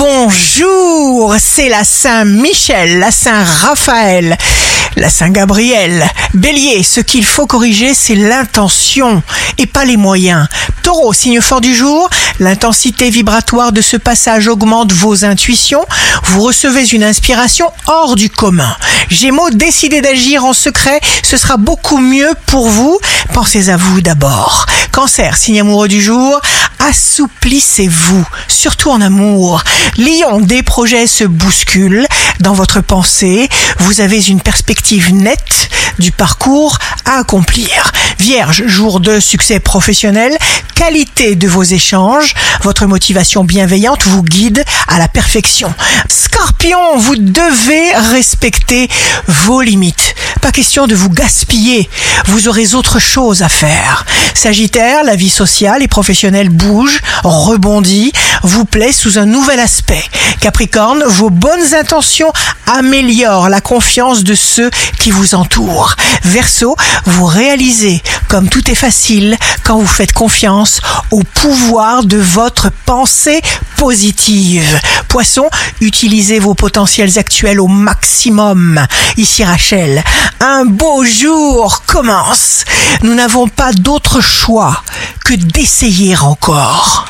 Bonjour, c'est la Saint-Michel, la Saint-Raphaël, la Saint-Gabriel. Bélier, ce qu'il faut corriger, c'est l'intention et pas les moyens. Taureau, signe fort du jour, l'intensité vibratoire de ce passage augmente vos intuitions. Vous recevez une inspiration hors du commun. Gémeaux, décidez d'agir en secret, ce sera beaucoup mieux pour vous. Pensez à vous d'abord. Cancer, signe amoureux du jour, assouplissez-vous, surtout en amour. Lion, des projets se bousculent dans votre pensée. Vous avez une perspective nette du parcours à accomplir. Vierge, jour de succès professionnel, qualité de vos échanges, votre motivation bienveillante vous guide à la perfection. Scorpion, vous devez respecter vos limites. Pas question de vous gaspiller, vous aurez autre chose à faire. Sagittaire, la vie sociale et professionnelle bouge, rebondit, vous plaît sous un nouvel aspect. Capricorne, vos bonnes intentions améliorent la confiance de ceux qui vous entourent. Verseau, vous réalisez comme tout est facile quand vous faites confiance au pouvoir de votre pensée positive. Poisson, utilisez vos potentiels actuels au maximum. Ici Rachel, un beau jour commence. Nous n'avons pas d'autre choix que d'essayer encore.